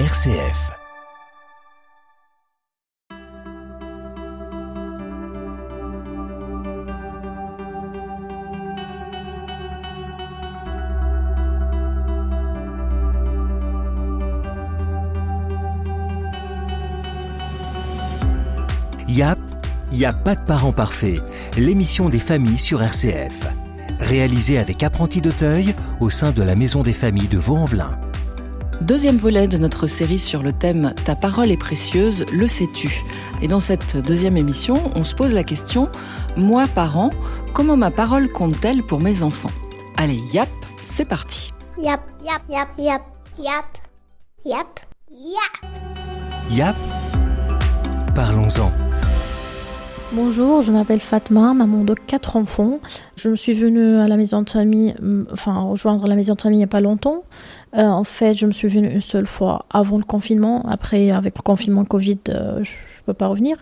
RCF. YAP, y a pas de parents parfaits, l'émission des familles sur RCF. Réalisée avec Apprenti d'Auteuil au sein de la Maison des familles de Vaux-en-Velin. Deuxième volet de notre série sur le thème Ta parole est précieuse, le sais-tu? Et dans cette deuxième émission, on se pose la question Moi, parent, comment ma parole compte-t-elle pour mes enfants? Allez, yap, c'est parti Yap, yap, yap, yap, yap, yap, yap. YAP, parlons-en. Bonjour, je m'appelle Fatma, maman de quatre enfants. Je me suis venue à la maison de famille, hum, enfin rejoindre la maison de famille il n'y a pas longtemps. Euh, en fait, je me suis venue une seule fois avant le confinement. Après, avec le confinement Covid, euh, je ne peux pas revenir.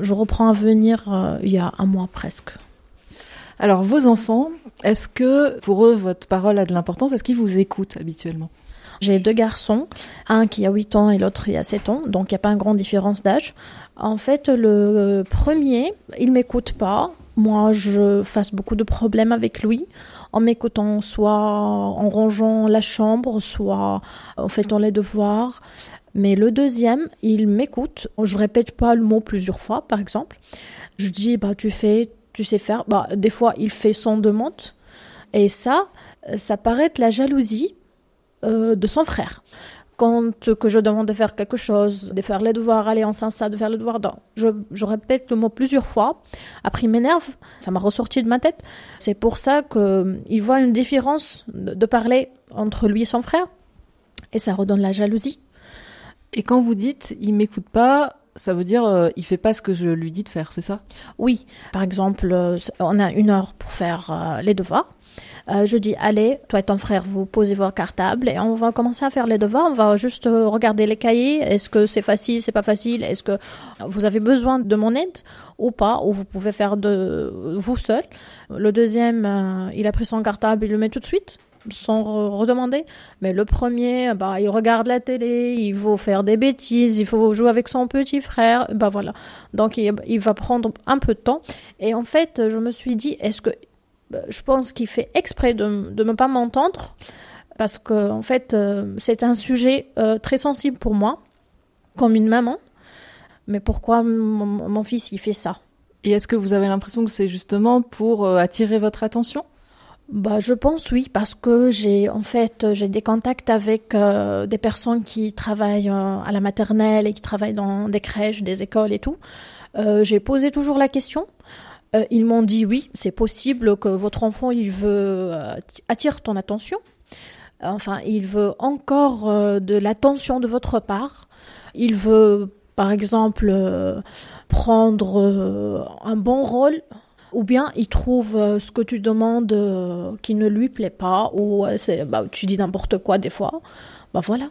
Je reprends à venir euh, il y a un mois presque. Alors, vos enfants, est-ce que pour eux, votre parole a de l'importance? Est-ce qu'ils vous écoutent habituellement? J'ai deux garçons, un qui a 8 ans et l'autre qui a 7 ans, donc il n'y a pas une grande différence d'âge. En fait, le premier, il m'écoute pas. Moi, je fasse beaucoup de problèmes avec lui en m'écoutant soit en rangeant la chambre, soit en faisant les devoirs. Mais le deuxième, il m'écoute. Je répète pas le mot plusieurs fois, par exemple. Je dis, bah, tu fais, tu sais faire. Bah, des fois, il fait son demande. Et ça, ça paraît être la jalousie euh, de son frère. Quand que je demande de faire quelque chose, de faire les devoirs, aller en sens de faire les devoirs, non. Je, je répète le mot plusieurs fois. Après, il m'énerve. Ça m'a ressorti de ma tête. C'est pour ça qu'il voit une différence de, de parler entre lui et son frère. Et ça redonne la jalousie. Et quand vous dites il m'écoute pas, ça veut dire euh, il fait pas ce que je lui dis de faire, c'est ça? Oui, par exemple, euh, on a une heure pour faire euh, les devoirs. Euh, je dis, allez, toi et ton frère, vous posez vos cartables et on va commencer à faire les devoirs. On va juste regarder les cahiers. Est-ce que c'est facile, c'est pas facile? Est-ce que vous avez besoin de mon aide ou pas? Ou vous pouvez faire de vous seul. Le deuxième, il a pris son cartable, il le met tout de suite sans re- redemander. Mais le premier, bah, il regarde la télé, il faut faire des bêtises, il faut jouer avec son petit frère. Bah voilà. Donc il, va prendre un peu de temps. Et en fait, je me suis dit, est-ce que bah, je pense qu'il fait exprès de de ne pas m'entendre parce que en fait, euh, c'est un sujet euh, très sensible pour moi, comme une maman. Mais pourquoi mon, mon fils il fait ça? Et est-ce que vous avez l'impression que c'est justement pour euh, attirer votre attention? Bah, je pense oui, parce que j'ai en fait j'ai des contacts avec euh, des personnes qui travaillent euh, à la maternelle et qui travaillent dans des crèches, des écoles et tout. Euh, j'ai posé toujours la question. Ils m'ont dit oui, c'est possible que votre enfant il veut attire ton attention. Enfin, il veut encore de l'attention de votre part. Il veut, par exemple, prendre un bon rôle ou bien il trouve euh, ce que tu demandes euh, qui ne lui plaît pas, ou euh, bah, tu dis n'importe quoi des fois. Bah voilà.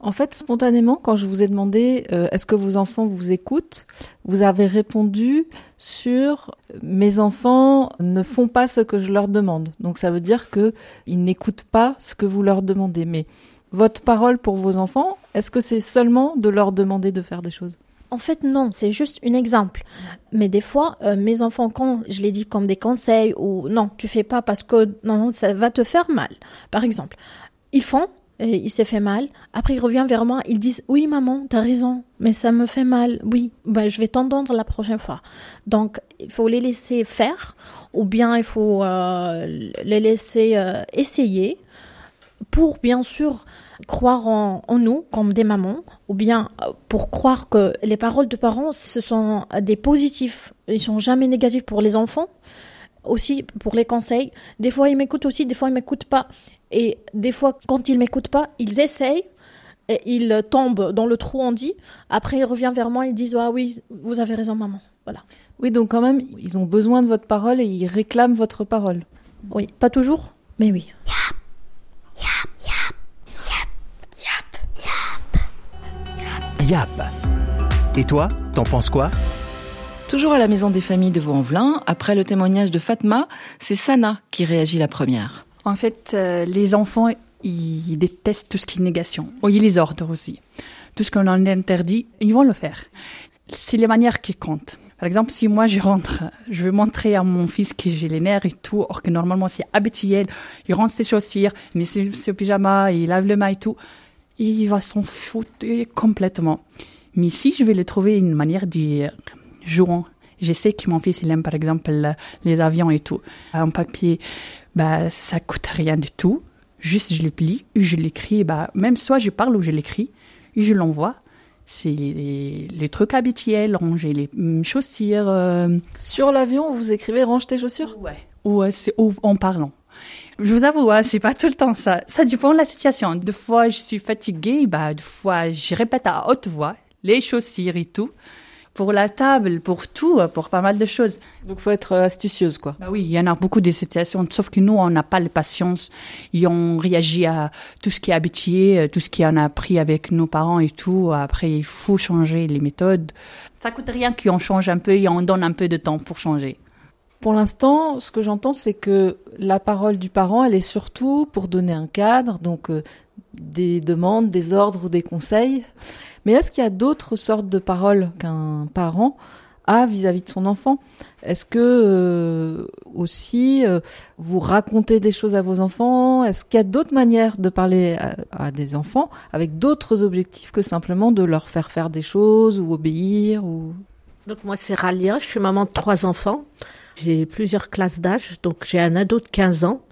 En fait, spontanément, quand je vous ai demandé est-ce que vos enfants vous écoutent, vous avez répondu sur mes enfants ne font pas ce que je leur demande. Donc ça veut dire que ils n'écoutent pas ce que vous leur demandez. Mais votre parole pour vos enfants, est-ce que c'est seulement de leur demander de faire des choses? En fait, non, c'est juste un exemple. Mais des fois, euh, mes enfants, quand je les dis comme des conseils, ou non, tu fais pas parce que non, non, ça va te faire mal. Par exemple, ils font, et il s'est fait mal. Après, ils reviennent vers moi, ils disent Oui, maman, t'as raison, mais ça me fait mal. Oui, ben, je vais t'entendre la prochaine fois. Donc, il faut les laisser faire, ou bien il faut euh, les laisser euh, essayer pour, bien sûr, croire en, en nous comme des mamans, ou bien euh, pour croire que les paroles de parents, ce sont des positifs, ils sont jamais négatifs pour les enfants. Aussi pour les conseils. Des fois, ils m'écoutent aussi, des fois, ils m'écoutent pas. Et des fois, quand ils m'écoutent pas, ils essayent et ils tombent dans le trou, on dit. Après, ils reviennent vers moi, ils disent Ah oui, vous avez raison, maman. Voilà. Oui, donc quand même, ils ont besoin de votre parole et ils réclament votre parole. Oui, pas toujours, mais oui. YAP. Et toi, t'en penses quoi? Toujours à la maison des familles de Vaux-en-Velin, après le témoignage de Fatma, c'est Sana qui réagit la première. En fait, euh, les enfants ils détestent tout ce qui est négation. Ou ils les ordres aussi. Tout ce qu'on leur interdit, ils vont le faire. C'est les manières qui comptent. Par exemple, si moi je rentre, je veux montrer à mon fils que j'ai les nerfs et tout, or que normalement c'est habituel, il rentre ses chaussures, il met ses, ses pyjamas, il lave le main et tout, il va s'en foutre complètement. Mais si je vais le trouver une manière de dire, jouant, je sais que mon fils il aime par exemple les avions et tout, en papier, bah ça coûte rien du tout, juste je le plie, je l'écris, bah même soit je parle ou je l'écris, et je l'envoie c'est les, les, trucs habituels, ranger les chaussures. Euh... Sur l'avion, vous écrivez range tes chaussures? Ouais. Ou, ou en parlant. Je vous avoue, hein, c'est pas tout le temps ça. Ça dépend de la situation. Des fois, je suis fatiguée, bah, des fois, je répète à haute voix les chaussures et tout pour la table, pour tout, pour pas mal de choses. Donc, faut être astucieuse, quoi. Bah oui, il y en a beaucoup de situations, sauf que nous, on n'a pas la patience et on réagit à tout ce qui est habitué, tout ce qu'on a appris avec nos parents et tout. Après, il faut changer les méthodes. Ça coûte rien qu'on change un peu et on donne un peu de temps pour changer. Pour l'instant, ce que j'entends, c'est que la parole du parent, elle est surtout pour donner un cadre, donc euh, des demandes, des ordres ou des conseils. Mais est-ce qu'il y a d'autres sortes de paroles qu'un parent a vis-à-vis de son enfant? Est-ce que euh, aussi euh, vous racontez des choses à vos enfants? Est-ce qu'il y a d'autres manières de parler à, à des enfants avec d'autres objectifs que simplement de leur faire faire des choses ou obéir ou? Donc moi c'est Ralia, je suis maman de trois enfants. J'ai plusieurs classes d'âge, donc j'ai un ado de 15 ans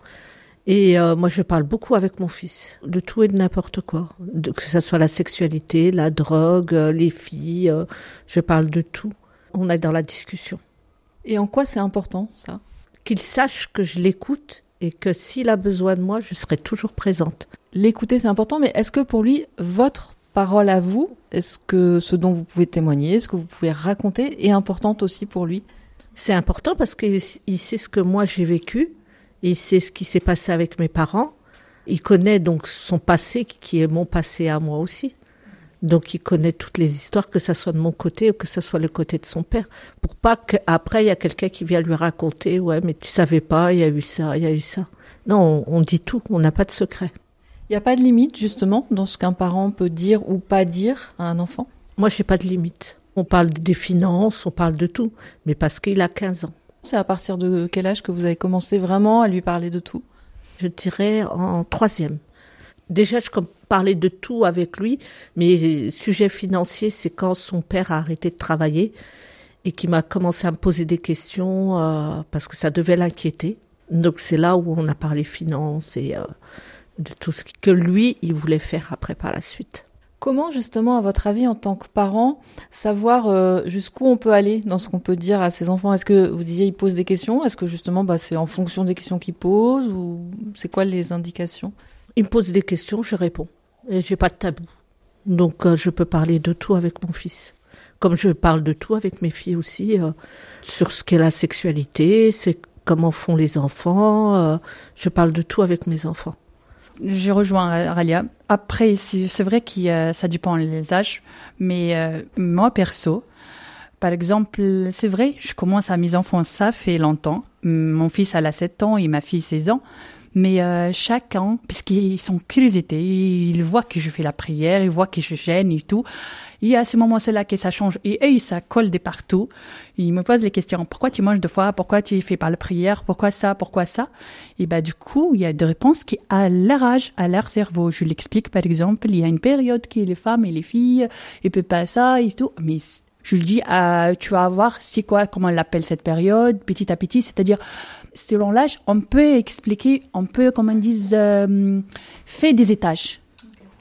et euh, moi, je parle beaucoup avec mon fils de tout et de n'importe quoi, de, que ce soit la sexualité, la drogue, euh, les filles. Euh, je parle de tout. On est dans la discussion. Et en quoi c'est important ça? Qu'il sache que je l'écoute et que s'il a besoin de moi, je serai toujours présente. L'écouter, c'est important, mais est-ce que pour lui, votre parole à vous, est-ce que ce dont vous pouvez témoigner, ce que vous pouvez raconter, est importante aussi pour lui? C'est important parce qu'il sait ce que moi j'ai vécu il sait ce qui s'est passé avec mes parents. Il connaît donc son passé qui est mon passé à moi aussi. Donc il connaît toutes les histoires, que ça soit de mon côté ou que ça soit le côté de son père, pour pas qu'après il y a quelqu'un qui vient lui raconter, ouais, mais tu savais pas, il y a eu ça, il y a eu ça. Non, on, on dit tout, on n'a pas de secret. Il n'y a pas de limite justement dans ce qu'un parent peut dire ou pas dire à un enfant? Moi, j'ai pas de limite. On parle des finances, on parle de tout, mais parce qu'il a 15 ans. C'est à partir de quel âge que vous avez commencé vraiment à lui parler de tout? Je dirais en troisième. Déjà, je parlais de tout avec lui, mais sujet financier, c'est quand son père a arrêté de travailler et qui m'a commencé à me poser des questions euh, parce que ça devait l'inquiéter. Donc c'est là où on a parlé finances et euh, de tout ce que lui, il voulait faire après par la suite. Comment justement, à votre avis, en tant que parent, savoir euh, jusqu'où on peut aller dans ce qu'on peut dire à ses enfants? Est-ce que vous disiez ils posent des questions? Est-ce que justement, bah, c'est en fonction des questions qu'ils posent ou c'est quoi les indications? Ils me posent des questions, je réponds. Et j'ai pas de tabou, donc euh, je peux parler de tout avec mon fils, comme je parle de tout avec mes filles aussi euh, sur ce qu'est la sexualité, c'est comment font les enfants. euh, je parle de tout avec mes enfants. Je rejoins Ralia. Après, c'est vrai que ça dépend des âges, mais euh, moi perso, par exemple, c'est vrai, je commence à mes enfants, ça fait longtemps. Mon fils a 7 ans et ma fille 16 ans. Mais euh, chacun, puisqu'ils sont curiosité, ils voient que je fais la prière, ils voient que je gêne et tout. Et à ce moment-là que ça change. Et eux, ça colle de partout. Ils me posent les questions. Pourquoi tu manges deux fois? Pourquoi tu fais pas la prière? Pourquoi ça? Pourquoi ça? Et ben, du coup, il y a des réponses qui, à leur âge, à leur cerveau. Je l'explique, par exemple, il y a une période qui les femmes et les filles, ils peuvent pas ça et tout. Mais je lui dis, tu vas voir, c'est quoi, comment on l'appelle cette période, petit à petit, c'est-à-dire, selon l'âge, on peut expliquer, on peut, comme on dit, euh, faire des étages.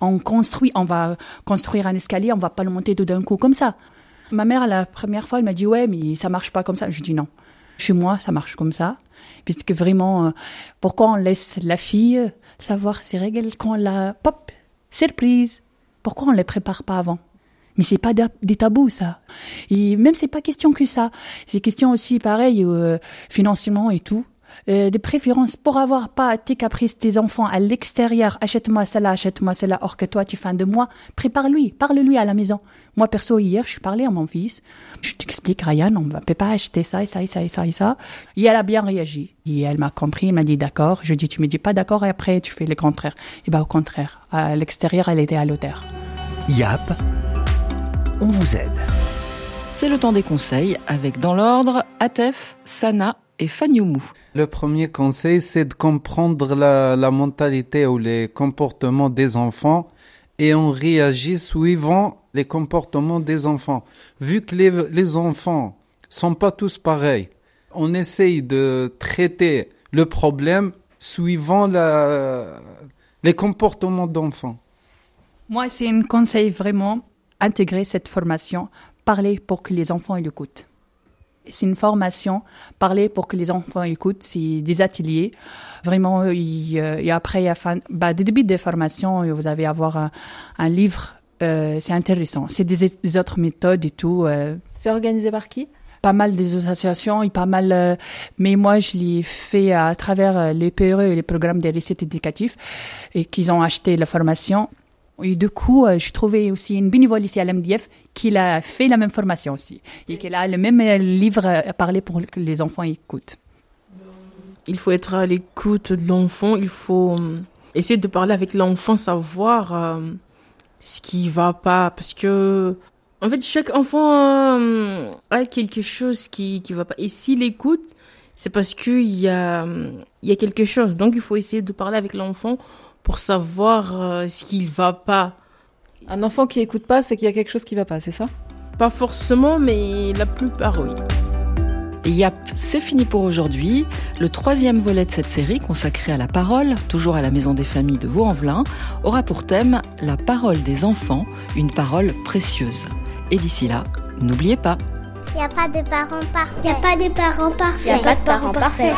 On construit, on va construire un escalier, on va pas le monter tout d'un coup comme ça. Ma mère, la première fois, elle m'a dit, ouais, mais ça marche pas comme ça. Je dis non. Chez moi, ça marche comme ça. Puisque vraiment, euh, pourquoi on laisse la fille savoir ses règles quand la, pop, surprise. Pourquoi on les prépare pas avant? Mais c'est pas des tabous ça. Et même c'est pas question que ça. C'est question aussi pareil euh, financièrement et tout. Euh, des préférences pour avoir pas tes caprices, tes enfants à l'extérieur. Achète-moi celle-là, achète-moi celle-là, or que toi, tu fais de moi. Prépare-lui, parle-lui à la maison. Moi, perso, hier, je suis parlé à mon fils. Je t'explique, Ryan, on ne peut pas acheter ça et ça et ça et ça et ça. Et elle a bien réagi. Et elle m'a compris, elle m'a dit d'accord. Je dis, tu me dis pas d'accord et après, tu fais le contraire. Et bah, au contraire. À l'extérieur, elle était à l'auteur. YAP, on vous aide. C'est le temps des conseils avec dans l'ordre Atef, Sana et Fanyoumou. Le premier conseil, c'est de comprendre la, la, mentalité ou les comportements des enfants et on réagit suivant les comportements des enfants. Vu que les, les enfants sont pas tous pareils, on essaye de traiter le problème suivant la, les comportements d'enfants. Moi, c'est un conseil vraiment intégrer cette formation parler pour que les enfants écoutent. C'est une formation, parler pour que les enfants écoutent, c'est des ateliers. Vraiment, et, et après, à fin, bah, du début des formations, vous allez avoir un, un livre, euh, c'est intéressant. C'est des, des, autres méthodes et tout. Euh. C'est organisé par qui? Pas mal des associations et pas mal, euh, mais moi, je l'ai fait à travers les PRE et les programmes des récits éducatifs et qu'ils ont acheté la formation. Et du coup, je trouvais aussi une bénévole ici à l'MDF qui a fait la même formation aussi et qui a le même livre à parler pour que les enfants écoutent. Il faut être à l'écoute de l'enfant, il faut essayer de parler avec l'enfant, savoir euh, ce qui va pas parce que en fait chaque enfant euh, a quelque chose qui qui va pas et s'il écoute, c'est parce qu'il y a y a quelque chose. Donc il faut essayer de parler avec l'enfant pour savoir euh, ce qu'il va pas. Un enfant qui écoute pas, c'est qu'il y a quelque chose qui va pas, c'est ça? Pas forcément, mais la plupart, oui. Yap, c'est fini pour aujourd'hui. Le troisième volet de cette série, consacré à la parole, toujours à la Maison des Familles de Vaux-en-Velin, aura pour thème la parole des enfants, une parole précieuse. Et d'ici là, n'oubliez pas. Il n'y a pas de parents parfaits. Il n'y a pas de parents parfaits. Il n'y a pas de parents parfaits.